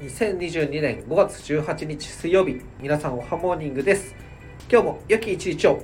2022年5月18日水曜日。皆さんおはモーニングです。今日も良き一日を。